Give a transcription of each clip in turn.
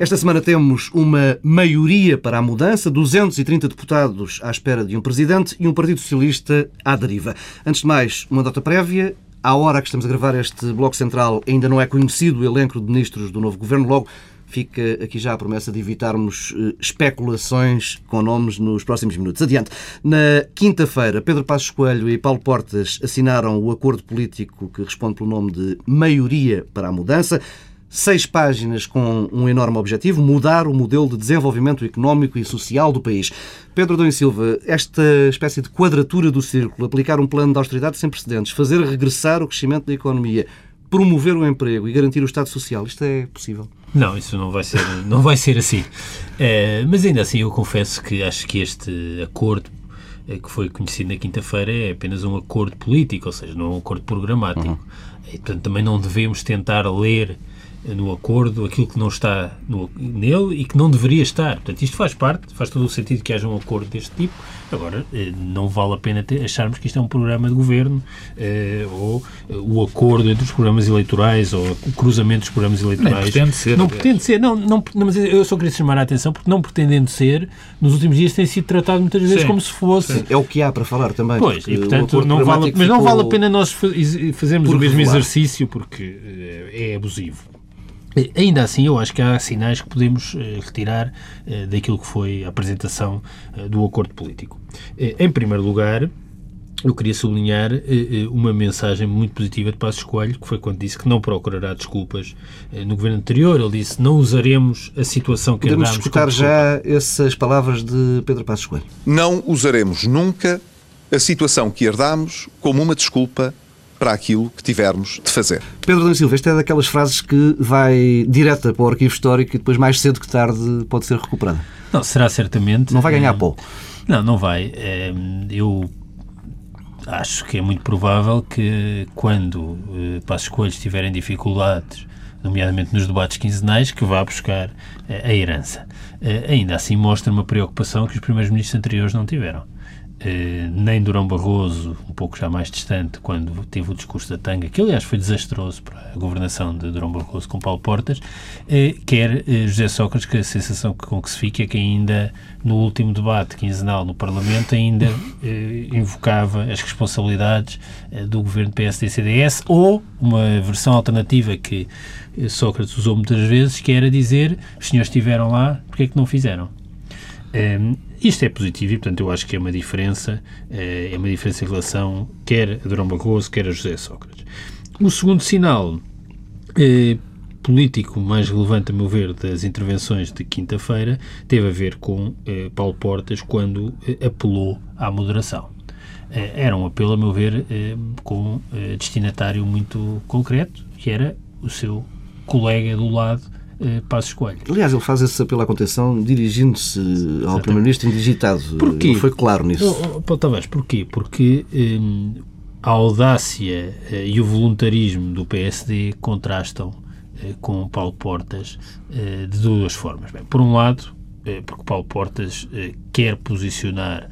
Esta semana temos uma maioria para a mudança, 230 deputados à espera de um presidente e um Partido Socialista à deriva. Antes de mais, uma nota prévia. À hora que estamos a gravar este Bloco Central, ainda não é conhecido o elenco de ministros do novo governo. Logo, fica aqui já a promessa de evitarmos eh, especulações com nomes nos próximos minutos. Adiante. Na quinta-feira, Pedro Passos Coelho e Paulo Portas assinaram o acordo político que responde pelo nome de Maioria para a Mudança seis páginas com um enorme objetivo: mudar o modelo de desenvolvimento económico e social do país. Pedro Dom Silva, esta espécie de quadratura do círculo, aplicar um plano de austeridade sem precedentes, fazer regressar o crescimento da economia, promover o emprego e garantir o Estado Social, isto é possível? Não, isso não vai ser, não vai ser assim. É, mas ainda assim, eu confesso que acho que este acordo eh, que foi conhecido na quinta-feira é apenas um acordo político, ou seja, não é um acordo programático. Uhum. E, portanto, também não devemos tentar ler no acordo aquilo que não está no, nele e que não deveria estar. Portanto, isto faz parte, faz todo o sentido que haja um acordo deste tipo. Agora, eh, não vale a pena ter, acharmos que isto é um programa de governo eh, ou eh, o acordo entre os programas eleitorais ou o cruzamento dos programas eleitorais. Não pretende ser. Não pretende ser. Não, não, não, mas eu só queria chamar a atenção porque não pretendendo ser, nos últimos dias tem sido tratado muitas vezes Sim. como se fosse... Sim. É o que há para falar também. Pois, e portanto, não vale, mas não vale a pena nós fazermos o mesmo exercício porque é abusivo. Ainda assim, eu acho que há sinais que podemos eh, retirar eh, daquilo que foi a apresentação eh, do acordo político. Em primeiro lugar, eu queria sublinhar uma mensagem muito positiva de Passos Coelho, que foi quando disse que não procurará desculpas no governo anterior. Ele disse não usaremos a situação que Podemos escutar já essas palavras de Pedro Passos Coelho. Não usaremos nunca a situação que herdamos como uma desculpa para aquilo que tivermos de fazer. Pedro da Silva, esta é daquelas frases que vai direta para o arquivo histórico e depois mais cedo que tarde pode ser recuperada. Não, será certamente. Não vai ganhar pó. Não, não vai. É, eu acho que é muito provável que quando eh, Passos Coelhos tiverem dificuldades, nomeadamente nos debates quinzenais, que vá buscar eh, a herança. Eh, ainda assim mostra uma preocupação que os primeiros ministros anteriores não tiveram eh, nem Durão Barroso, um pouco já mais distante, quando teve o discurso da tanga, que aliás foi desastroso para a governação de Durão Barroso com Paulo Portas, eh, quer eh, José Sócrates, que a sensação com que se fica é que ainda no último debate quinzenal no Parlamento ainda eh, invocava as responsabilidades eh, do governo PSD-CDS ou uma versão alternativa que Sócrates usou muitas vezes, que era dizer os senhores estiveram lá, porque é que não fizeram? Um, isto é positivo e, portanto, eu acho que é uma diferença, é uma diferença em relação quer a Durão Barroso, quer a José Sócrates. O segundo sinal eh, político mais relevante, a meu ver, das intervenções de quinta-feira teve a ver com eh, Paulo Portas quando eh, apelou à moderação. Eh, era um apelo, a meu ver, eh, com eh, destinatário muito concreto, que era o seu colega do lado, eh, Passos Coelho. Aliás, ele faz esse apelo à contenção dirigindo-se ao Primeiro-Ministro indigitado. Porquê? Ele foi claro nisso. Oh, talvez. Porquê? Porque hum, a audácia eh, e o voluntarismo do PSD contrastam eh, com Paulo Portas de duas formas. Bem, por um lado, porque Paulo Portas quer posicionar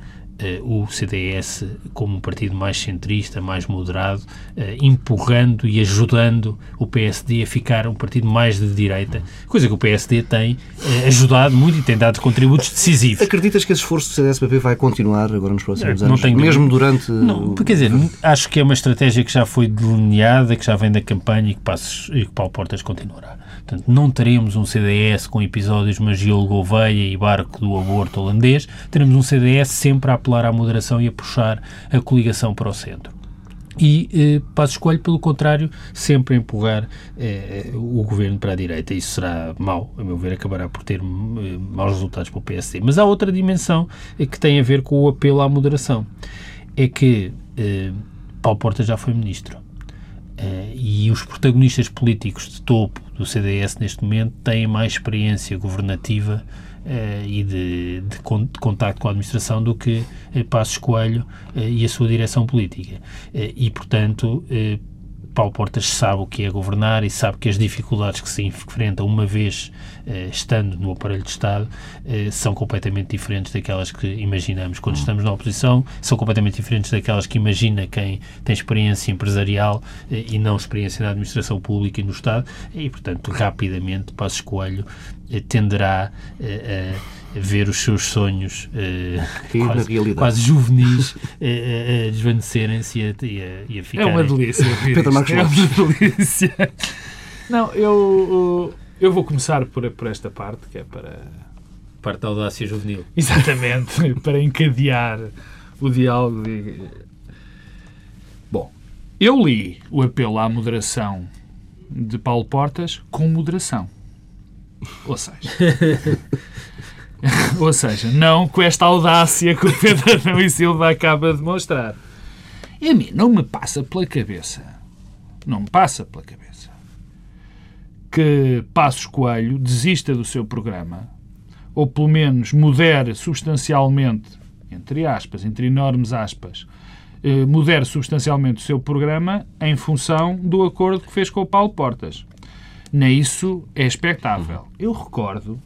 o CDS como um partido mais centrista, mais moderado, uh, empurrando e ajudando o PSD a ficar um partido mais de direita, coisa que o PSD tem uh, ajudado muito e tem dado contributos decisivos. Acreditas que esse esforço do CDS-PP vai continuar agora nos próximos anos? Tenho... Mesmo durante... Não, quer dizer, acho que é uma estratégia que já foi delineada, que já vem da campanha e que, Passos, e que Paulo Portas continuará. Portanto, não teremos um CDS com episódios Magiolo Gouveia e Barco do Aborto holandês, teremos um CDS sempre a apelar à moderação e a puxar a coligação para o centro. E eh, Passos Coelho, pelo contrário, sempre a empurrar eh, o governo para a direita. Isso será mau, a meu ver, acabará por ter eh, maus resultados para o PSD. Mas há outra dimensão eh, que tem a ver com o apelo à moderação. É que eh, Paulo Porta já foi ministro. Uh, e os protagonistas políticos de topo do CDS neste momento têm mais experiência governativa uh, e de, de, de, contacto com a administração do que uh, Passos Coelho e a sua direção política. e, portanto, Paulo Portas sabe o que é governar e sabe que as dificuldades que se enfrenta uma vez eh, estando no aparelho de Estado eh, são completamente diferentes daquelas que imaginamos. Quando estamos na oposição, são completamente diferentes daquelas que imagina quem tem experiência empresarial eh, e não experiência na administração pública e no Estado e, portanto, rapidamente Passos Coelho tenderá a ver os seus sonhos na quase, quase juvenis eh, a desvanecerem-se e a, e a, e a É ficarem... uma delícia. ouvir Pedro. Marcos é uma delícia. Não, eu, eu vou começar por, por esta parte, que é para. Parte da audácia juvenil. Exatamente, para encadear o diálogo. E... Bom, eu li o apelo à moderação de Paulo Portas com moderação. Ou seja. Ou seja, não com esta audácia que o Pedro Adão e Silva acaba de mostrar. E a mim não me passa pela cabeça, não me passa pela cabeça, que Passos Coelho desista do seu programa, ou pelo menos modere substancialmente, entre aspas, entre enormes aspas, eh, modere substancialmente o seu programa em função do acordo que fez com o Paulo Portas. Nem isso é expectável. Eu recordo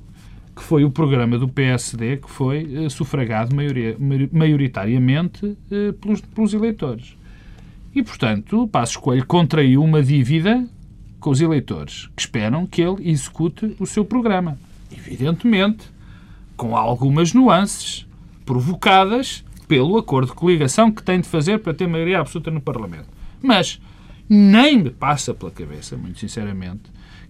que foi o programa do PSD que foi eh, sufragado maioria- maioritariamente eh, pelos, pelos eleitores. E, portanto, o Passos Coelho contraiu uma dívida com os eleitores, que esperam que ele execute o seu programa. Evidentemente, com algumas nuances provocadas pelo acordo de coligação que tem de fazer para ter maioria absoluta no Parlamento. Mas nem me passa pela cabeça, muito sinceramente,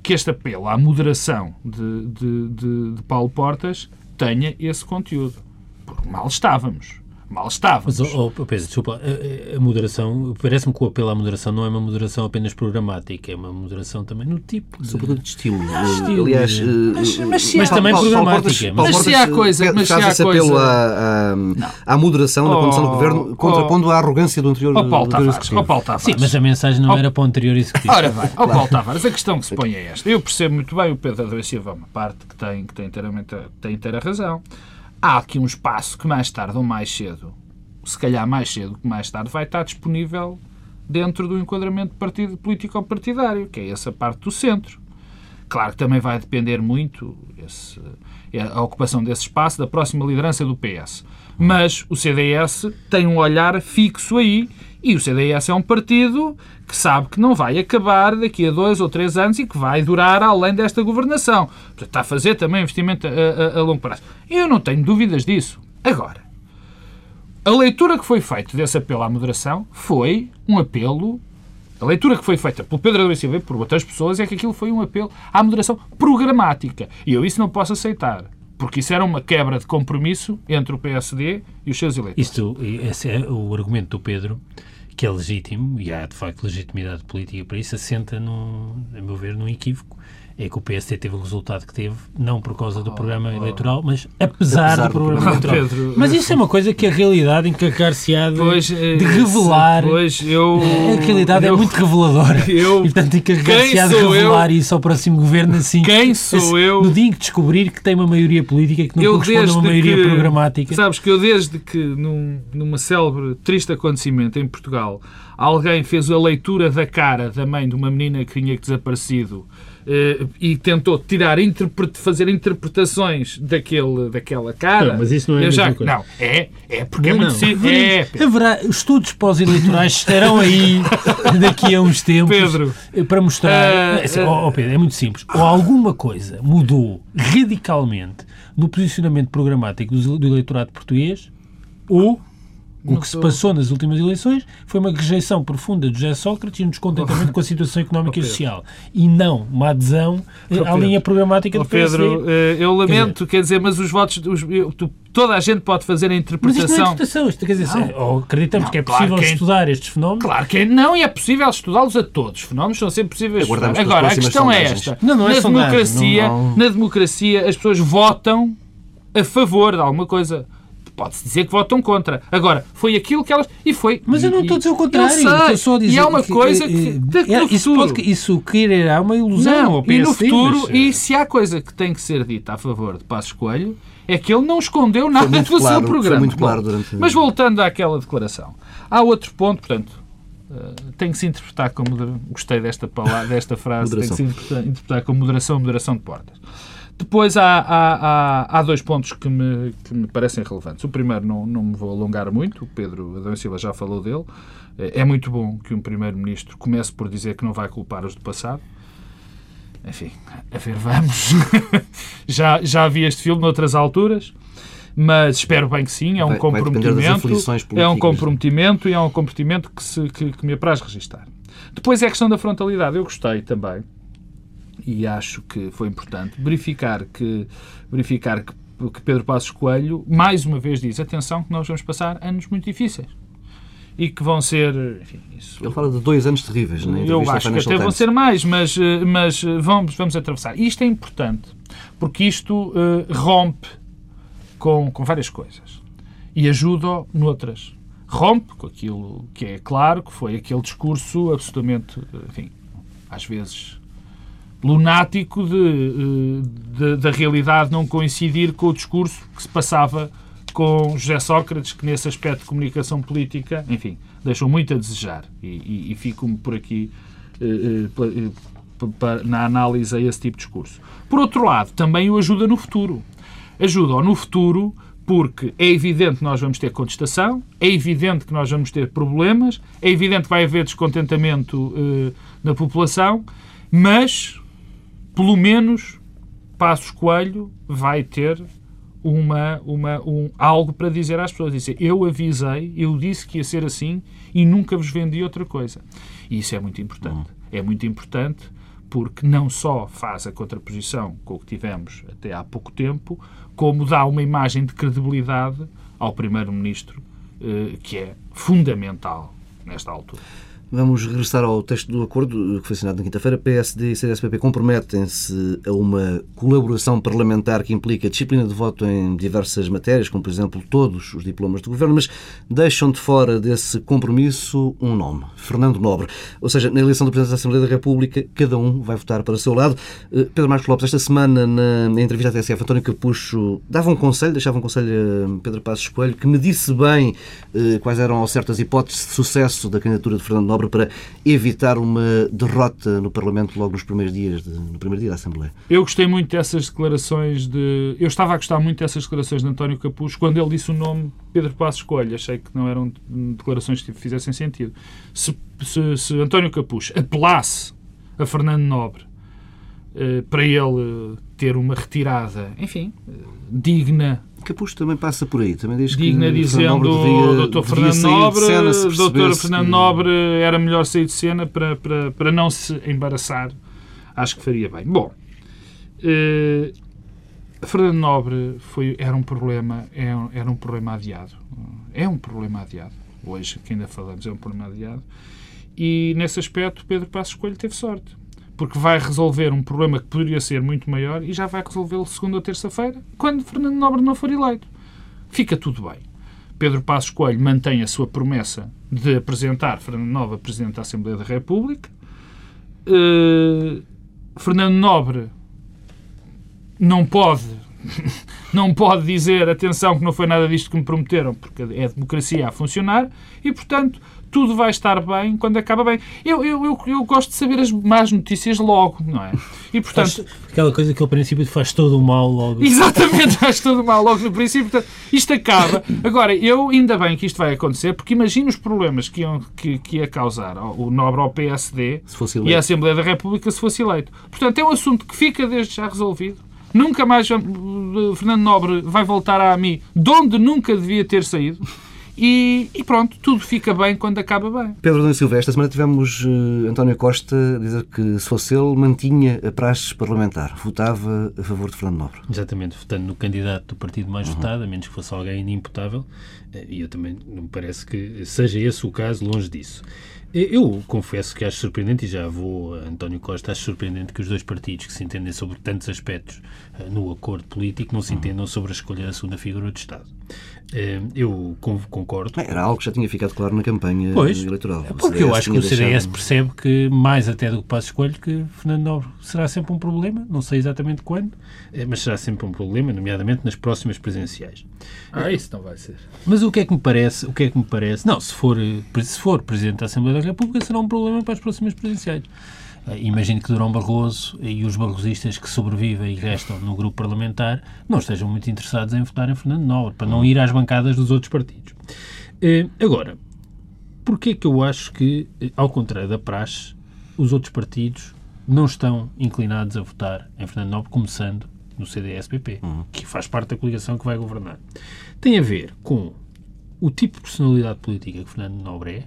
que este apelo à moderação de, de, de, de Paulo Portas tenha esse conteúdo. Porque mal estávamos. Mal estávamos. Mas, oh, oh, Pedro, desculpa, a, a- moderação, parece-me que o apelo à moderação não é uma moderação apenas programática, é uma moderação também no tipo. de- Sobretudo de estilo. Estilo, Aliás, é. eh, Mas- mas se eh, há- Paulo- também Paulo- Paulo programática. Portas- Paulo Mas se Portas, há coisa- eh, mas se há esse apelo coisa- à, à, à moderação da condução do Oh, governo, oh, contrapondo à arrogância do anterior, Ó Paulo do anterior Tavares, executivo. ó Paulo Tavares. Sim, mas a mensagem não Oh. era para o anterior executivo. Ora bem, ó Paulo Tavares, a questão que se põe é esta. Eu percebo muito bem o Pedro Adão Silva, uma parte que tem, que tem, inteiramente, tem inteira razão. Há aqui um espaço que mais tarde ou mais cedo, se calhar mais cedo que mais tarde, vai estar disponível dentro do enquadramento político-partidário, que é essa parte do centro. Claro que também vai depender muito esse- a ocupação desse espaço da próxima liderança do PS. Mas o CDS tem um olhar fixo aí e o CDS é um partido que sabe que não vai acabar daqui a dois ou três anos e que vai durar além desta governação. Portanto, está a fazer também investimento a, a- a longo prazo. Eu não tenho dúvidas disso. Agora, a leitura que foi feita desse apelo à moderação foi um apelo. A leitura que foi feita pelo Pedro Adão Silva e por outras pessoas é que aquilo foi um apelo à moderação programática. E eu isso não posso aceitar. Porque isso era uma quebra de compromisso entre o PSD e os seus eleitores. Isto, esse é o argumento do Pedro, que é legítimo, e há de facto legitimidade política para isso, assenta, no, a meu ver, num equívoco. É que o PSD teve o resultado que teve, não por causa do programa eleitoral, mas apesar, Apesar do do programa programa. eleitoral. Pedro, mas isso é uma coisa que a realidade encarcar-se-á de, Pois, de revelar. Pois, eu. A realidade eu- é muito reveladora. eu- e, portanto, encarregar-se-á de Quem sou revelar isso ao próximo governo assim. Quem sou assim, eu? No dia em que descobrir que tem uma maioria política que não eu corresponde a uma maioria que, programática. Sabes que eu desde que num, numa célebre, triste acontecimento em Portugal, alguém fez a leitura da cara da mãe de uma menina que tinha desaparecido e tentou tirar, fazer interpretações daquele, daquela cara. Não, mas isso não é a já, mesma coisa. Não, é, é porque é Não, muito não. simples. É. Haverá estudos pós-eleitorais estarão aí daqui a uns tempos Pedro. para mostrar. Ah, Assim, ó Pedro, é muito simples. Ou alguma coisa mudou radicalmente no posicionamento programático do, do eleitorado português, ou o Não que se passou nas últimas eleições foi uma rejeição profunda de José Sócrates e um descontentamento com a situação económica e Pedro. social. E não uma adesão eh, à Pedro. linha programática Ó do PSD. Pedro, eh, eu lamento, quer dizer, mas os votos. os- eu- tu- toda a gente pode fazer a Mas isto não é interpretação. interpretação. Isto quer dizer, Não. ou acreditamos Não, que é claro possível que é- estudar estes fenómenos. Claro que é- não, e é possível estudá-los a todos. Os fenómenos são sempre possíveis. Agora, a questão é sondagens. esta. Não, não é na, sondagem, democracia, não- não- na democracia, as pessoas votam a favor de alguma coisa. Pode-se dizer que votam contra. Agora, foi aquilo que elas. E foi. Mas eu não estou a dizer o eu contrário. sei. Estou só a dizer e há uma que, coisa eh, que. eh, daqui é, isso, pode, isso quererá uma ilusão Não, e no futuro, mas, eh, e se há coisa que tem que ser dita a favor de Passos Coelho, é que ele não escondeu nada do claro, seu foi programa. muito claro Mas voltando àquela declaração, há outro ponto, portanto, Uh, tem que se interpretar com moderação. Gostei desta, palavra, desta frase. Tem que se interpretar com moderação, moderação de portas. Depois há, há, há, há, dois pontos que me, que me parecem relevantes. O primeiro, não, não me vou alongar muito, o Pedro Adão Silva já falou dele. É, é muito bom que um Primeiro-Ministro comece por dizer que não vai culpar os do passado. Enfim, a ver, vamos. já, já vi este filme noutras alturas, mas espero bem que sim. É um comprometimento. É um comprometimento e é um comprometimento que, se, que, que me apraz registar. Depois é a questão da frontalidade. Eu gostei também e acho que foi importante verificar que, verificar que, que Pedro Passos Coelho mais uma vez diz atenção que nós vamos passar anos muito difíceis e que vão ser. Enfim, isso... Ele fala de dois anos terríveis, né? Eu acho que até Times. vão ser mais, mas, mas vamos, vamos atravessar. Isto é importante, porque isto uh, rompe com, com várias coisas e ajuda noutras. Rompe com aquilo que é claro que foi aquele discurso absolutamente, enfim, às vezes lunático de, eh, de, da realidade não coincidir com o discurso que se passava com José Sócrates, que nesse aspecto de comunicação política, enfim, deixou muito a desejar. E, e, e fico-me por aqui eh, eh, na análise a esse tipo de discurso. Por outro lado, também o ajuda no futuro. Ajuda no futuro porque é evidente que nós vamos ter contestação, é evidente que nós vamos ter problemas, é evidente que vai haver descontentamento na população, mas pelo menos Passos Coelho vai ter uma, uma, um, algo para dizer às pessoas. Dizer, eu avisei, eu disse que ia ser assim e nunca vos vendi outra coisa. E isso é muito importante. É muito importante porque não só faz a contraposição com o que tivemos até há pouco tempo, como dá uma imagem de credibilidade ao Primeiro-Ministro eh, que é fundamental nesta altura. Vamos regressar ao texto do acordo que foi assinado na quinta-feira. PSD e CDSPP comprometem-se a uma colaboração parlamentar que implica disciplina de voto em diversas matérias, como, por exemplo, todos os diplomas de governo, mas deixam de fora desse compromisso um nome, Fernando Nobre. Ou seja, na eleição do Presidente da Assembleia da República, cada um vai votar para o seu lado. Eh, Pedro Marcos Lopes, esta semana, na entrevista à TSF, António Capucho dava um conselho, deixava um conselho a Pedro Passos Coelho, que me disse bem eh, quais eram certas hipóteses de sucesso da candidatura de Fernando Nobre para evitar uma derrota no Parlamento logo nos primeiros dias, de, no primeiro dia da Assembleia? Eu gostei muito dessas declarações de... Eu estava a gostar muito dessas declarações de António Capucho quando ele disse o nome Pedro Passos Coelho. Achei que não eram declarações que fizessem sentido. Se, se, se António Capucho apelasse a Fernando Nobre eh, para ele ter uma retirada, enfim, eh, digna Capucho também passa por aí, também diz Digna que dizendo o Dr. Fernando Nobre, Dr. Fernando que... Nobre era melhor sair de cena para, para, para não se embaraçar. Acho que faria bem. Bom, eh, Fernando Nobre foi, era um problema, é era um problema adiado. É um problema adiado. Hoje, que ainda falamos, é um problema adiado. E nesse aspecto, Pedro Passos Coelho teve sorte porque vai resolver um problema que poderia ser muito maior e já vai resolvê-lo segunda ou terça-feira, quando Fernando Nobre não for eleito. Fica tudo bem. Pedro Passos Coelho mantém a sua promessa de apresentar Fernando Nobre Presidente da Assembleia da República. Uh, Fernando Nobre não pode não pode dizer atenção que não foi nada disto que me prometeram, porque é a democracia a funcionar e, portanto, tudo vai estar bem quando acaba bem. Eu, eu, eu, eu, gosto de saber as más notícias logo, não é? E portanto. Faz aquela coisa que ao princípio faz todo o mal logo. Exatamente, faz todo o mal logo no princípio. Portanto, isto acaba. Agora, eu ainda bem que isto vai acontecer, porque imagino os problemas que, iam, que, que ia causar o Nobre ao PSD e a Assembleia da República se fosse eleito. Portanto, é um assunto que fica desde já resolvido. Nunca mais Fernando Nobre vai voltar a mim de onde nunca devia ter saído. E, e, pronto, tudo fica bem quando acaba bem. Pedro da Silva, esta semana tivemos uh, António Costa dizer que, se fosse ele, mantinha a praxe parlamentar, votava a favor de Fernando Nobre. Exatamente, votando no candidato do partido mais uhum. votado, a menos que fosse alguém inimputável, eh, e eu também não me parece que seja esse o caso, longe disso. Eu confesso que acho surpreendente, e já vou a António Costa, acho surpreendente que os dois partidos que se entendem sobre tantos aspectos no acordo político não se uhum. entendam sobre a escolha da segunda figura de Estado. Eh, eu concordo. Era algo que já tinha ficado claro na campanha pois, eleitoral. Porque eu acho que o CDS deixado... percebe que, mais até do que Passo Escolho, que Fernando Nobre será sempre um problema, não sei exatamente quando, eh, mas será sempre um problema, nomeadamente nas próximas presenciais. Ah, isso não vai ser. Mas o que é que me parece? O que é que me parece? Não, se for, se for Presidente da Assembleia da República, será um problema para as próximas presenciais. Uh, imagino que Durão Barroso e os barrosistas que sobrevivem e restam no grupo parlamentar não estejam muito interessados em votar em Fernando Nobre, para não ir às bancadas dos outros partidos. Uh, agora, porquê que eu acho que, eh, ao contrário da praxe, os outros partidos não estão inclinados a votar em Fernando Nobre, começando no CDS-PP, uhum. que faz parte da coligação que vai governar? Tem a ver com o tipo de personalidade política que Fernando Nobre é,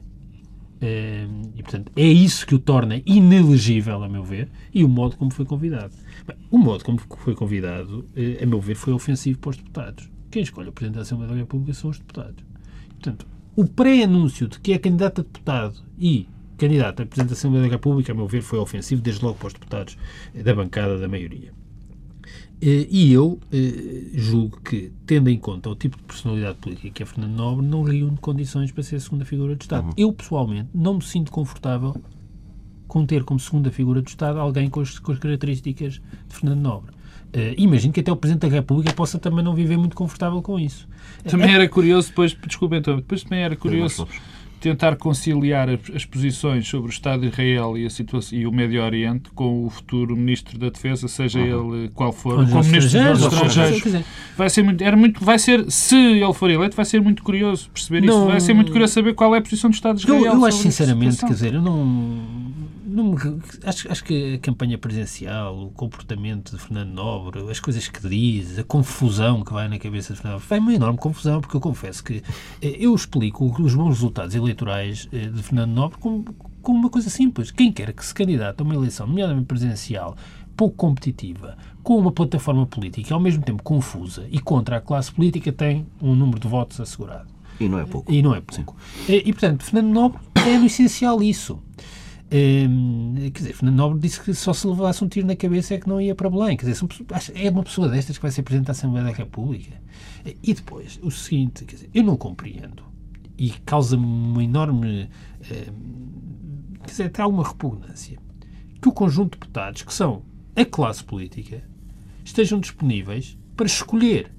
e, portanto, é isso que o torna inelegível, a meu ver, e o modo como foi convidado. Bem, o modo como foi convidado, eh, a meu ver, foi ofensivo para os deputados. Quem escolhe o Presidente da Assembleia da República são os deputados. Portanto, o pré-anúncio de que é candidato a deputado e candidato a Presidente da Assembleia da República, a meu ver, foi ofensivo desde logo para os deputados da bancada da maioria. Eh, e eu eh, julgo que, tendo em conta o tipo de personalidade política que é Fernando Nobre, não reúne condições para ser a segunda figura do Estado. Uhum. Eu, pessoalmente, não me sinto confortável com ter como segunda figura do Estado alguém com as, com as características de Fernando Nobre. Uh, imagino que até o Presidente da República possa também não viver muito confortável com isso. Também era curioso, depois, desculpa então, depois também era curioso tentar conciliar as posições sobre o Estado de Israel e, a situação, e o Médio Oriente com o futuro Ministro da Defesa, seja uhum. ele qual for, com o Ministro dos Estrangeiros. Vai ser muito, era muito, vai ser, se ele for eleito, vai ser muito curioso perceber não, isso. Vai ser muito curioso saber qual é a posição do Estado de Israel. Eu, eu acho sinceramente, quer dizer, eu não não, acho, acho que a campanha presidencial, o comportamento de Fernando Nobre, as coisas que diz, a confusão que vai na cabeça de Fernando Nobre, vai uma enorme confusão, porque eu confesso que eh, eu explico os bons resultados eleitorais eh, de Fernando Nobre como, como uma coisa simples. Quem quer que se candidate a uma eleição, nomeadamente presidencial, pouco competitiva, com uma plataforma política ao mesmo tempo confusa e contra a classe política, tem um número de votos assegurado. E não é pouco. E não é pouco. E, eh, e, portanto, Fernando Nobre é no essencial isso. Hum, quer dizer, Fernando Nobre disse que só se levasse um tiro na cabeça é que não ia para Belém. Quer dizer, é uma pessoa destas que vai ser Presidente da Assembleia da República. E depois, o seguinte, quer dizer, eu não compreendo e causa-me uma enorme. Hum, quer dizer, até alguma repugnância que o conjunto de deputados, que são a classe política, estejam disponíveis para escolher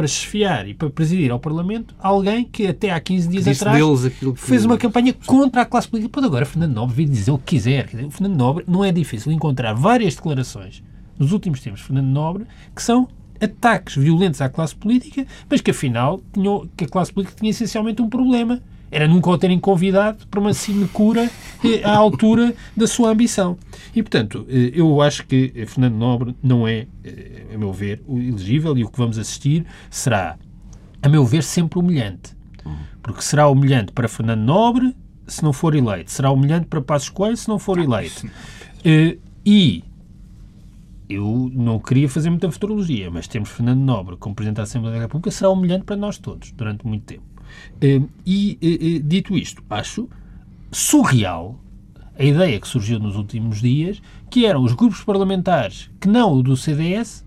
para esfiar e para presidir ao Parlamento alguém que até há 15 dias atrás fez uma campanha contra a classe política. Pode agora Fernando Nobre vir dizer o que quiser. O Fernando Nobre não é difícil encontrar várias declarações nos últimos tempos Fernando Nobre que são ataques violentos à classe política, mas que afinal tinham, que a classe política tinha essencialmente um problema era nunca o terem convidado para uma sinecura eh, à altura da sua ambição. E, portanto, eh, eu acho que Fernando Nobre não é, eh, a meu ver, elegível e o que vamos assistir será, a meu ver, sempre humilhante. Porque será humilhante para Fernando Nobre se não for eleito. Será humilhante para Passos Coelho se não for eleito. E eu não queria fazer muita futurologia, mas temos Fernando Nobre como Presidente da Assembleia da República, será humilhante para nós todos durante muito tempo. Hum, e, dito isto, acho surreal a ideia que surgiu nos últimos dias, que eram os grupos parlamentares, que não o do CDS,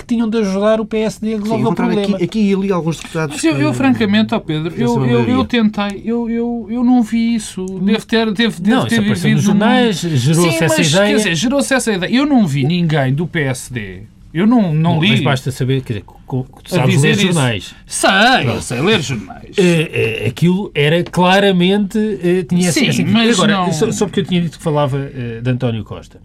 que tinham de ajudar o PSD a resolver o problema. Aqui, aqui e ali alguns deputados... Mas eu, eu francamente, oh Pedro, eu, eu, eu, tentei, eu, eu, eu não vi isso. Deve ter, deve, deve não, ter vivido... nos jornais, gerou-se essa ideia... Quer dizer, gerou-se essa ideia. Eu não vi ninguém do PSD eu não, não, não li. Mas basta saber, quer dizer, sabes ler jornais. Sei, eu sei ler jornais. Uh, uh, aquilo era claramente. Uh, tinha Sim, assim, mas Agora, não... só, só, porque eu tinha dito que falava de António Costa.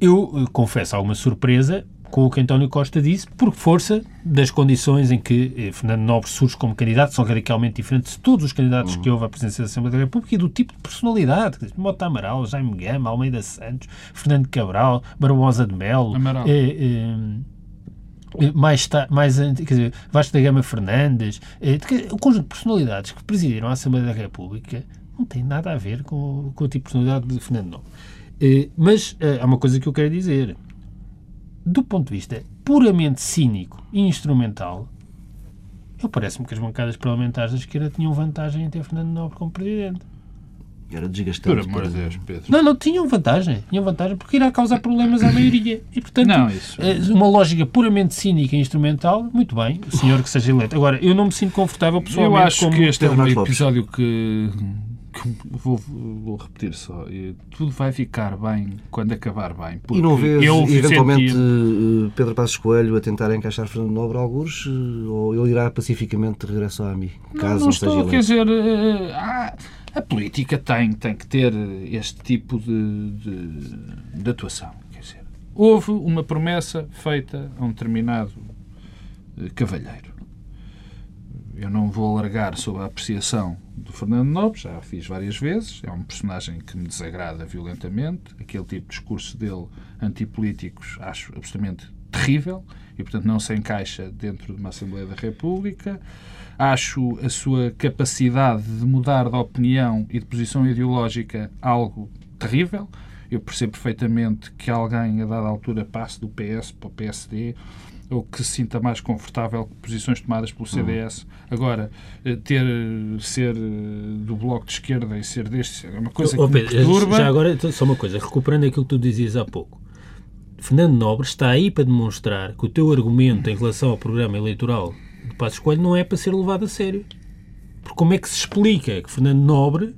Eu confesso alguma surpresa com o que António Costa disse, por força das condições em que eh, Fernando Nobre surge como candidato, são radicalmente diferentes de todos os candidatos uhum. que houve à presidência da Assembleia da República e do tipo de personalidade. Mota Amaral, Jaime Gama, Almeida Santos, Fernando Cabral, Barbosa de Melo, eh, eh, mais, mais quer dizer, Vasco da Gama Fernandes, eh, o conjunto de personalidades que presidiram a Assembleia da República não tem nada a ver com, com o tipo de personalidade de Fernando Nobre. Eh, mas eh, há uma coisa que eu quero dizer do ponto de vista puramente cínico e instrumental, eu parece-me que as bancadas parlamentares da esquerda tinham vantagem em ter Fernando Nobre como presidente. Era desgastante. Por amor de Deus, Pedro. Não, não, tinham vantagem. Tinham vantagem porque irá causar problemas à maioria. E, portanto, Não, isso- eh, uma lógica puramente cínica e instrumental, muito bem, o senhor que seja eleito. Agora, eu não me sinto confortável pessoalmente Eu acho como... que este é um episódio que vou, vou repetir só. Tudo vai ficar bem quando acabar bem. E não vês, eventualmente, senti- eh, Pedro Passos Coelho a tentar encaixar Fernando Nobre algures, eh, ou ele irá pacificamente de regresso AMI, Não, caso não não, estou, quer dizer, eh, há- a política tem, tem que ter este tipo de, de, de atuação. Quer dizer, houve uma promessa feita a um determinado eh, cavalheiro. Eu não vou alargar sobre a apreciação do Fernando Nobre, já a fiz várias vezes. É um personagem que me desagrada violentamente. Aquele tipo de discurso dele, antipolíticos, acho absolutamente terrível e, portanto, não se encaixa dentro de uma Assembleia da República. Acho a sua capacidade de mudar de opinião e de posição ideológica algo terrível. Eu percebo perfeitamente que alguém, a dada altura, passe do PS para o PSD ou que se sinta mais confortável com posições tomadas pelo CDS. Agora, eh, ter, eh, ser eh, do Bloco de Esquerda e ser deste é uma coisa Oh, que me Pedro, perturba. já agora, então, só uma coisa, recuperando aquilo que tu dizias há pouco. Fernando Nobre está aí para demonstrar que o teu argumento em relação ao programa eleitoral de Passos Coelho não é para ser levado a sério. Porque como é que se explica que Fernando Nobre,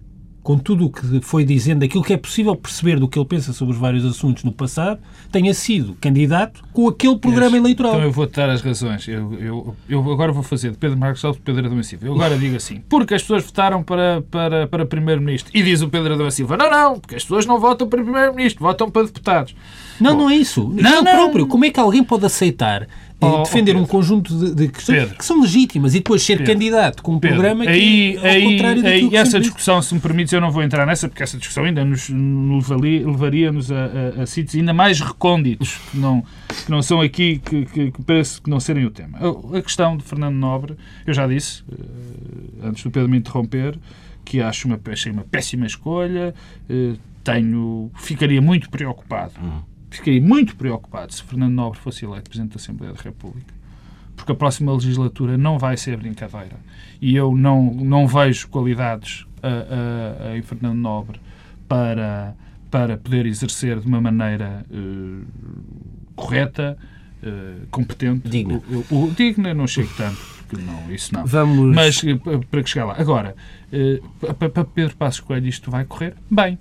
com tudo o que foi dizendo, aquilo que é possível perceber do que ele pensa sobre os vários assuntos no passado, tenha sido candidato com aquele programa eleitoral? Então eu vou-te dar as razões. Eu, eu, eu agora vou fazer de Pedro Marcos Alves Pedro Adão Silva. Eu agora digo assim, porque as pessoas votaram para, para, para Primeiro-Ministro. E diz o Pedro Adão Silva, não, não, porque as pessoas não votam para Primeiro-Ministro, votam para deputados. Não, Bom, não é isso. Não, Não, próprio. Como é que alguém pode aceitar Oh, defender oh, um conjunto de, de questões Pedro. que são legítimas e depois ser Pedro. candidato com um Pedro, programa que aí, é ao contrário aí, daquilo aí que essa discussão, se me permites, eu não vou entrar nessa, porque essa discussão ainda nos, nos levaria- levaria-nos a, a, a sítios ainda mais recônditos, que não, que não são aqui, que, que, que parece que não serem o tema. A, a questão de Fernando Nobre, eu já disse, eh, antes do Pedro me interromper, que acho uma, achei uma péssima escolha, eh, tenho, ficaria muito preocupado, ficaria muito preocupado se Fernando Nobre fosse eleito Presidente da Assembleia da República porque a próxima legislatura não vai ser brincadeira. E eu não, não vejo qualidades a, a- em Fernando Nobre para, para poder exercer de uma maneira eh, correta, eh, competente. Digna. O, o- o- digna não chego tanto, porque não, isso não. Vamos. Mas eh, pa- para que chegar lá. Agora, pa- para Pedro Passos Coelho isto vai correr bem.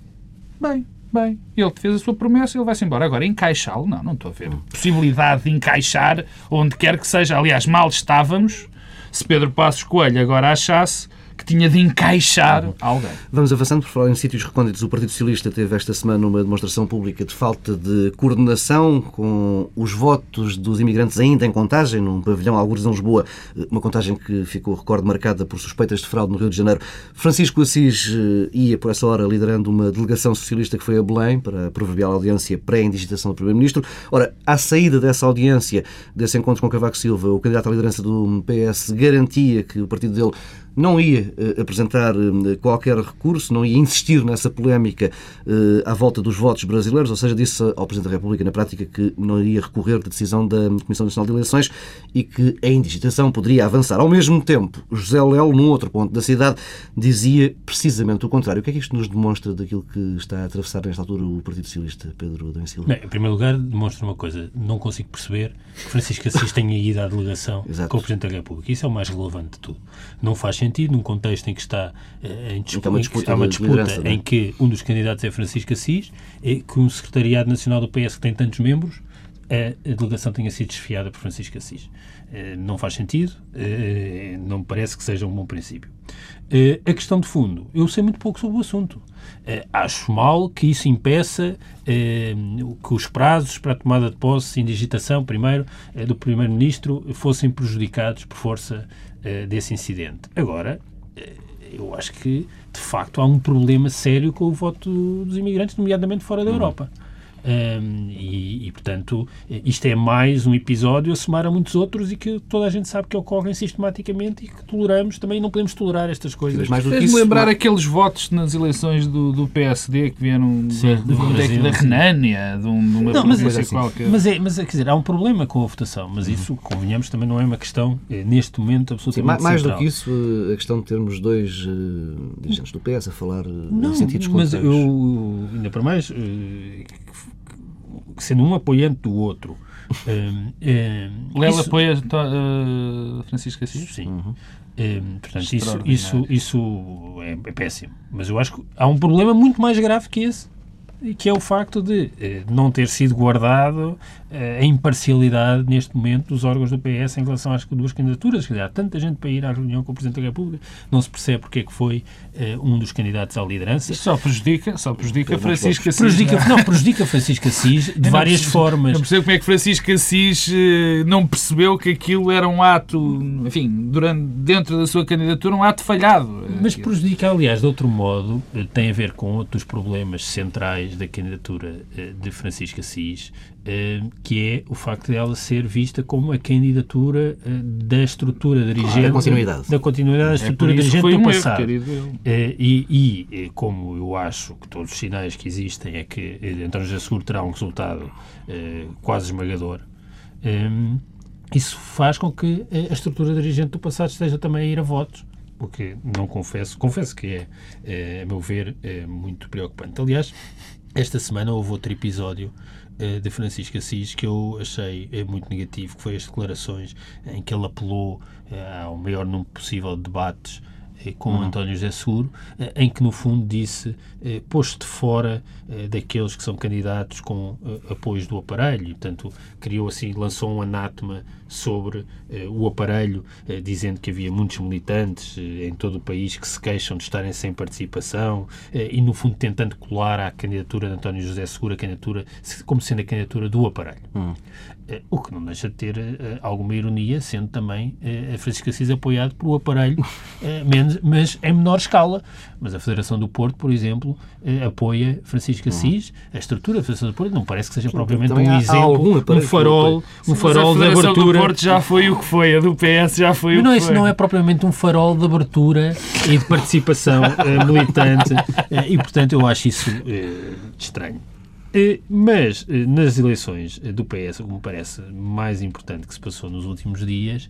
Bem, bem. Ele fez a sua promessa, ele vai-se embora. Agora, encaixá-lo, não, não estou a ver possibilidade de encaixar onde quer que seja. Aliás, mal estávamos se Pedro Passos Coelho agora achasse que tinha de encaixar alguém. Vamos avançando, por falar em sítios recônditos. O Partido Socialista teve esta semana uma demonstração pública de falta de coordenação com os votos dos imigrantes ainda em contagem, num pavilhão, alguns em Lisboa, uma contagem que ficou, recordo, marcada por suspeitas de fraude no Rio de Janeiro. Francisco Assis eh, ia, por essa hora, liderando uma delegação socialista que foi a Belém para a proverbial audiência pré-indigitação do Primeiro-Ministro. Ora, à saída dessa audiência, desse encontro com Cavaco Silva, o candidato à liderança do PS garantia que o partido dele não ia eh, apresentar eh, qualquer recurso, não ia insistir nessa polémica eh, à volta dos votos brasileiros, ou seja, disse ao Presidente da República na prática que não iria recorrer da decisão da Comissão Nacional de Eleições e que a indigitação poderia avançar. Ao mesmo tempo, José Lelo, num outro ponto da cidade, dizia precisamente o contrário. O que é que isto nos demonstra daquilo que está a atravessar nesta altura o Partido Socialista, Pedro Adão Silva? Bem, em primeiro lugar, demonstra uma coisa. Não consigo perceber que Francisco Assis tenha ido à delegação Exato. com o Presidente da República. Isso é o mais relevante de tudo. Não faz sentido num contexto em que está eh, em que há uma disputa há uma disputa é? em que um dos candidatos é Francisco Assis e que um secretariado nacional do PS que tem tantos membros a delegação tenha sido desfiada por Francisco Assis. Eh, Não faz sentido, eh, não me parece que seja um bom princípio. A questão de fundo, eu sei muito pouco sobre o assunto. Acho mal que isso impeça que os prazos para a tomada de posse e indigitação, primeiro, do Primeiro-Ministro fossem prejudicados por força eh, desse incidente. Agora, eh, eu acho que, de facto, há um problema sério com o voto dos imigrantes, nomeadamente fora da Europa. Um, e, e, portanto, isto é mais um episódio a somar a muitos outros e que toda a gente sabe que ocorrem sistematicamente e que toleramos. Também não podemos tolerar estas coisas. Do que isso, lembrar aqueles votos nas eleições do, do PSD que vieram sim, Brasil, da Renânia, de, um, de uma não, mas, é, assim, qualquer. Mas, é, mas é, quer dizer, há um problema com a votação, mas isso, convenhamos, também não é uma questão, é, neste momento, absolutamente sim, Mais central. do que isso, a questão de termos dois uh, dirigentes do PS a falar não, em sentidos mas eu, ainda para mais, uh, sendo um apoiante do outro. um, um, Lela isso... apoia uh, Francisco Assis? Sim. Uhum. Um, portanto, isso, isso, isso é, é, péssimo. Mas eu acho que há um problema muito mais grave que esse, que é o facto de eh, não ter sido guardado eh, a imparcialidade neste momento dos órgãos do PS em relação às duas candidaturas. Quer há tanta gente para ir à reunião com o Presidente da República, não se percebe porque é que foi uh, um dos candidatos à liderança. Isso só prejudica, só prejudica Francisco Assis. Prejudica, não, prejudica Francisco Assis de várias percebo, formas. Não percebo como é que Francisco Assis uh, não percebeu que aquilo era um ato, enfim, durante, dentro da sua candidatura, um ato falhado. Mas prejudica, aliás, de outro modo, tem a ver com outros problemas centrais da candidatura de Francisco Assis, eh, que é o facto de ela ser vista como a candidatura eh, da estrutura dirigente. Claro, da continuidade. Da continuidade da é estrutura é dirigente do passado. Erro, eh, e, e, como eu acho que todos os sinais que existem é que António José Seguro terá um resultado quase esmagador, isso faz com que a estrutura dirigente do passado esteja também a ir a votos porque não confesso, confesso que é, é a meu ver, é muito preocupante. Aliás, esta semana houve outro episódio uh, de Francisco Assis que eu achei uh, muito negativo, que foi as declarações em que ele apelou uh, ao maior número possível de debates com uhum. António José Seguro, em que no fundo disse posto de fora daqueles que são candidatos com apoios do aparelho, portanto criou assim, lançou um anátema sobre o aparelho, dizendo que havia muitos militantes em todo o país que se queixam de estarem sem participação e no fundo tentando colar à candidatura de António José Seguro a candidatura como sendo a candidatura do aparelho. Uhum. Eh, o que não deixa de ter uh, alguma ironia, sendo também uh, a Francisco Assis apoiado pelo aparelho, uh, menos, mas em menor escala. Mas a Federação do Porto, por exemplo, apoia Francisco Assis. A estrutura da Federação do Porto não parece que seja Sim, propriamente um exemplo, um farol, um farol de abertura. A Federação do Porto já foi o que foi, a do PS já foi mas o não, que isso foi. não é propriamente um farol de abertura e de participação militante e, portanto, eu acho isso estranho. Eh, mas eh, nas eleições eh, do PS, o que me parece mais importante que se passou nos últimos dias,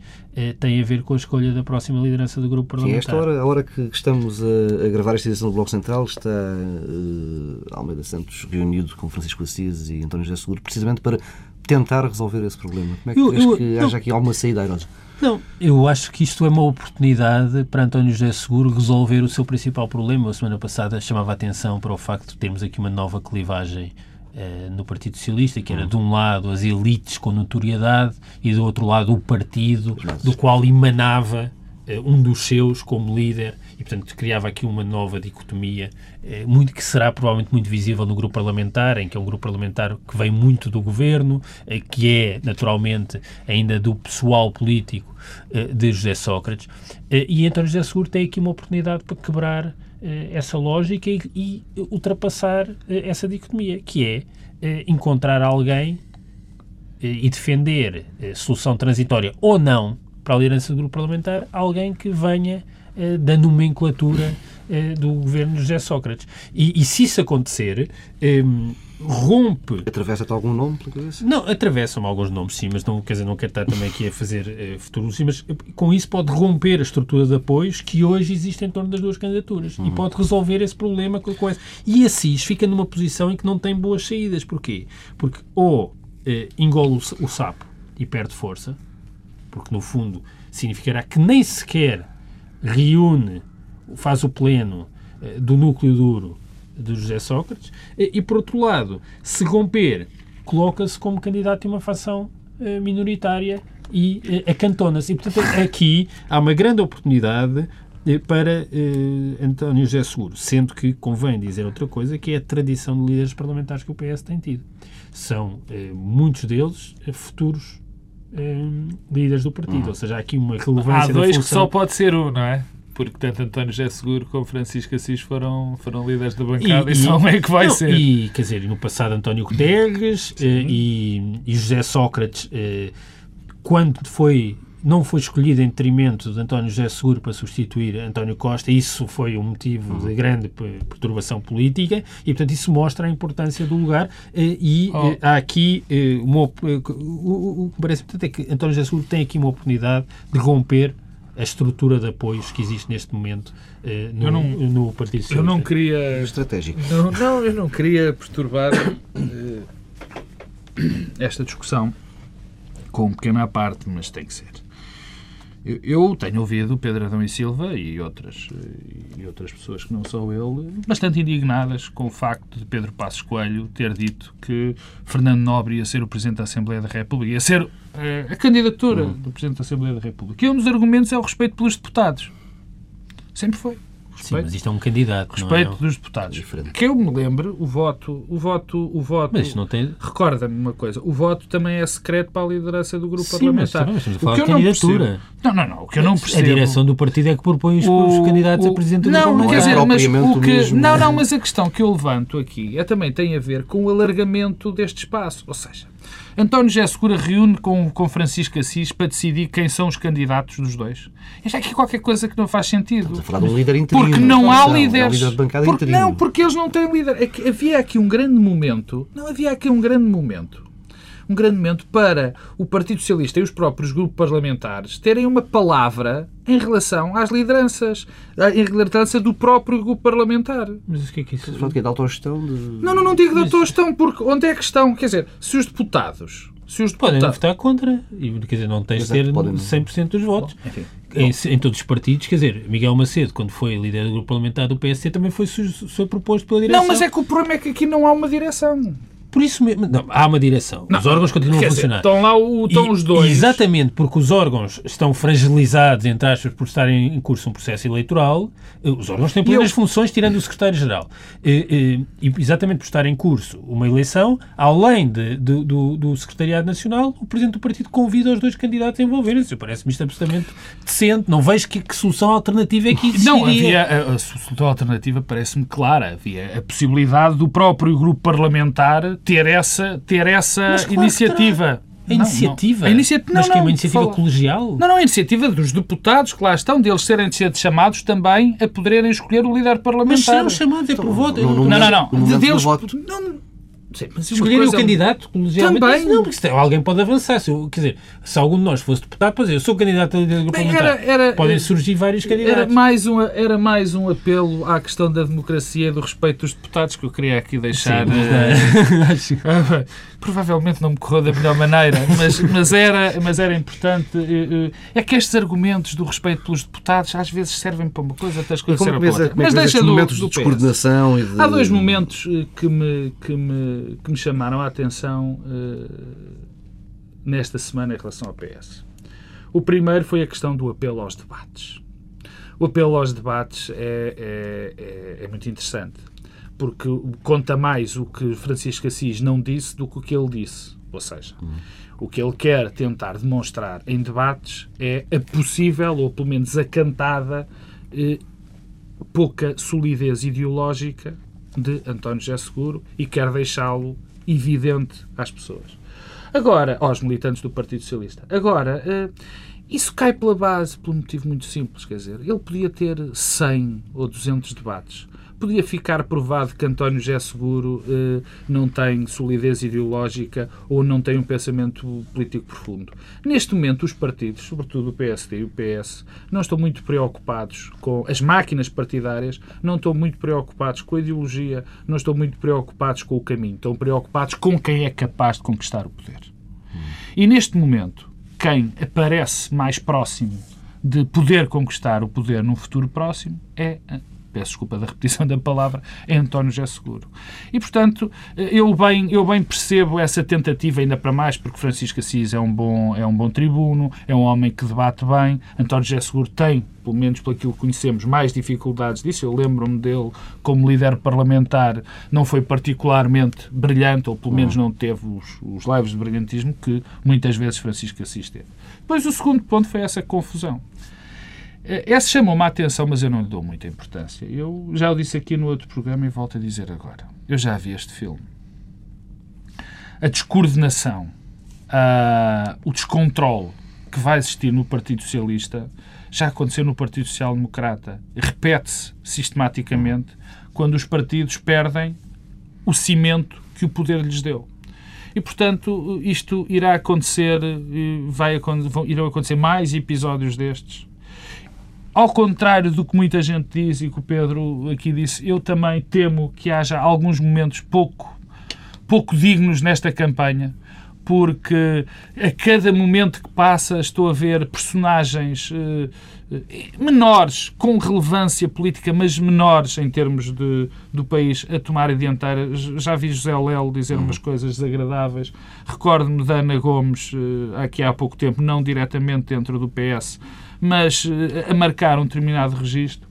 tem a ver com a escolha da próxima liderança do grupo parlamentar. Sim, esta hora, a hora que estamos a, gravar esta edição do Bloco Central, está uh, Almeida Santos reunido com Francisco Assis e António José Seguro, precisamente para tentar resolver esse problema. Como é que eu, eu, que haja aqui alguma saída airosa? Não, eu acho que isto é uma oportunidade para António José Seguro resolver o seu principal problema. A semana passada chamava a atenção para o facto de termos aqui uma nova clivagem uh, no Partido Socialista, que era uhum. de um lado as elites com notoriedade e do outro lado o partido do qual emanava uh, um dos seus como líder e, portanto, criava aqui uma nova dicotomia, uh, muito, que será provavelmente muito visível no grupo parlamentar, em que é um grupo parlamentar que vem muito do governo, que é, naturalmente, ainda do pessoal político de José Sócrates. e António José Seguro tem aqui uma oportunidade para quebrar eh, essa lógica e, e ultrapassar eh, essa dicotomia, que é eh, encontrar alguém e defender solução transitória ou não para a liderança do grupo parlamentar, alguém que venha da nomenclatura do governo de José Sócrates. E, e se isso acontecer, rompe. Atravessa-te algum nome pela cabeça? Não, atravessam-me alguns nomes, sim, mas não, quer dizer, não quero estar também aqui a fazer uh, futuros, mas eh, com isso pode romper a estrutura de apoios que hoje existe em torno das duas candidaturas uhum. e pode resolver esse problema com, com esse. E Assis fica numa posição em que não tem boas saídas. Porquê? Porque ou uh, engole o, o sapo e perde força, porque no fundo significará que nem sequer reúne, faz o pleno uh, do núcleo duro de José Sócrates, e, por outro lado, se romper, coloca-se como candidato a uma facção eh, minoritária e eh, acantona-se. E, portanto, aqui há uma grande oportunidade eh, para António José Seguro, sendo que convém dizer outra coisa, que é a tradição de líderes parlamentares que o PS tem tido. São muitos deles futuros líderes do partido, hum. ou seja, há aqui uma relevância Há dois que só pode ser um, não é? porque tanto António José Seguro como Francisco Assis foram, foram líderes da bancada e, e só é que vai não, ser. E, quer dizer, no passado António Guterres eh, e, e José Sócrates, eh, quando foi não foi escolhido em detrimento de António José Seguro para substituir António Costa. Isso foi um motivo de grande perturbação política e, portanto, isso mostra a importância do lugar. Eh, e oh. Eh, há aqui eh, uma. O que parece portanto, é que António José Seguro tem aqui uma oportunidade de romper a estrutura de apoios que existe neste momento no, não, no Partido Socialista. Eu não queria... Estratégico. Não, não, eu não queria perturbar esta discussão com um pequena à parte, mas tem que ser. Eu tenho ouvido Pedro Adão e Silva e outras, e outras pessoas que não sou ele bastante indignadas com o facto de Pedro Passos Coelho ter dito que Fernando Nobre ia ser o Presidente da Assembleia da República, ia ser uh, a candidatura uhum. do Presidente da Assembleia da República. E um dos argumentos é o respeito pelos deputados. Sempre foi. Respeito, Sim, mas isto é um candidato. Respeito é? dos deputados. Diferente. Que eu me lembro, o voto, o voto, o voto. Mas não tem. Recorda-me uma coisa: o voto também é secreto para a liderança do grupo Sim, parlamentar. Mas estamos a falar o que de candidatura. Não, não, não. O que eu não percebo. A direção do partido é que propõe os, o, os candidatos o, a presidente do não, Não, quer dizer, mas o que. Mesmo... Não, não, mas a questão que eu levanto aqui é também tem a ver com o alargamento deste espaço. Ou seja, António José Segura reúne com, com Francisco Assis para decidir quem são os candidatos dos dois. Isto é aqui qualquer coisa que não faz sentido. Estamos a falar de um líder interino. Porque não há líderes. É um líder de bancada porque. Não, porque eles não têm líder. É havia aqui um grande momento. Não, havia aqui um grande momento um grande momento para o Partido Socialista e os próprios grupos parlamentares terem uma palavra em relação às lideranças, em liderança do próprio grupo parlamentar. Mas o que é que isso... Fala de autogestão? De... Não, não, não digo de autogestão, porque onde é que estão? Quer dizer, se os deputados se os deputados... Podem votar contra. E, quer dizer, não tens de ter podem... 100% dos votos. Bom, em, em, todos os partidos, quer dizer, Miguel Macedo, quando foi líder do grupo parlamentar do PSD, também foi, foi proposto pela direção. Não, mas é que o problema é que aqui não há uma direção. Por isso mesmo. Não, há uma direção. Não, os órgãos continuam a funcionar. Dizer, estão lá o, estão e, os dois. Exatamente, porque os órgãos estão fragilizados, entre aspas, por estarem em curso um processo eleitoral. Eh, os órgãos têm plenas eu... funções, tirando o secretário-geral. E, e, exatamente por estar em curso uma eleição, além de, de, do, do Secretariado Nacional, o Presidente do Partido convida os dois candidatos a envolverem-se. Parece-me isto absolutamente decente. Não vejo que, que solução alternativa é que existiria. Não, havia. A, a solução alternativa parece-me clara. Havia a possibilidade do próprio grupo parlamentar ter essa, ter essa claro iniciativa. A iniciativa? Não, a iniciativa Mas não, que é uma iniciativa fala... colegial? Não, não, a iniciativa dos deputados que lá estão, deles serem chamados também a poderem escolher o líder parlamentar. Mas serão chamados, é por voto. Não, não, não. não. Deles, não Sim, mas Escolherem o candidato colegialmente. Também. Não, porque alguém pode avançar. Se eu, quer dizer, se algum de nós fosse deputado, pois eu sou candidato a líder do parlamentar. Era, era, Podem surgir vários candidatos. Era mais, um, era mais um apelo à questão da democracia e do respeito dos deputados que eu queria aqui deixar. Sim, uh, provavelmente não me correu da melhor maneira, mas, mas, era, mas era importante. Uh, uh, é que estes argumentos do respeito pelos deputados às vezes servem para uma coisa, outras coisas servem para outra. Mas deixa do, momentos do de descoordenação de... Há dois momentos que me, que me que me chamaram a atenção uh, nesta semana em relação ao PS. O primeiro foi a questão do apelo aos debates. O apelo aos debates é, é, é, é muito interessante, porque conta mais o que Francisco Assis não disse do que o que ele disse. Ou seja, uhum. o que ele quer tentar demonstrar em debates é a possível, ou pelo menos a cantada, eh, pouca solidez ideológica de António José Seguro e quer deixá-lo evidente às pessoas. Agora, aos militantes do Partido Socialista. Agora, eh, isso cai pela base por um motivo muito simples, quer dizer, ele podia ter 100 ou 200 debates podia ficar provado que António José Seguro eh, não tem solidez ideológica ou não tem um pensamento político profundo. Neste momento, os partidos, sobretudo o PSD e o PS, não estão muito preocupados com as máquinas partidárias, não estão muito preocupados com a ideologia, não estão muito preocupados com o caminho, estão preocupados com quem é capaz de conquistar o poder. E neste momento, quem aparece mais próximo de poder conquistar o poder num futuro próximo é peço desculpa da repetição da palavra, é António José Seguro. E, portanto, eu bem, eu bem percebo essa tentativa, ainda para mais, porque Francisco Assis é um bom, é um bom tribuno, é um homem que debate bem. António José Seguro tem, pelo menos pelo que conhecemos, mais dificuldades disso. Eu lembro-me dele como líder parlamentar, não foi particularmente brilhante, ou pelo menos não teve os, os lives de brilhantismo que muitas vezes Francisco Assis teve. Depois, o segundo ponto foi essa confusão. Essa chamou-me a atenção, mas eu não lhe dou muita importância. Eu já o disse aqui no outro programa e volto a dizer agora. Eu já vi este filme. A descoordenação, o descontrole que vai existir no Partido Socialista já aconteceu no Partido Social Democrata. Repete-se sistematicamente quando os partidos perdem o cimento que o poder lhes deu. E, portanto, isto irá acontecer, vai, irão acontecer mais episódios destes ao contrário do que muita gente diz e que o Pedro aqui disse, eu também temo que haja alguns momentos pouco, pouco dignos nesta campanha, porque a cada momento que passa estou a ver personagens eh, menores, com relevância política, mas menores em termos de, do país, a tomar a dianteira. Já vi José Lelo dizer umas coisas desagradáveis. Recordo-me da Ana Gomes, eh, aqui há pouco tempo, não diretamente dentro do PS, mas eh, a marcar um determinado registro.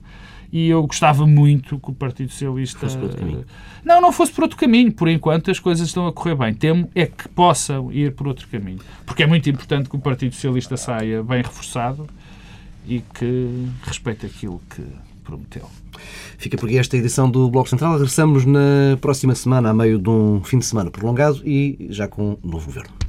E eu gostava muito que o Partido Socialista. Fosse por outro caminho. Não, não fosse por outro caminho. Por enquanto as coisas estão a correr bem. Temo é que possam ir por outro caminho. Porque é muito importante que o Partido Socialista saia bem reforçado e que respeite aquilo que prometeu. Fica por aqui esta edição do Bloco Central. Regressamos na próxima semana, a meio de um fim de semana prolongado e já com um novo governo.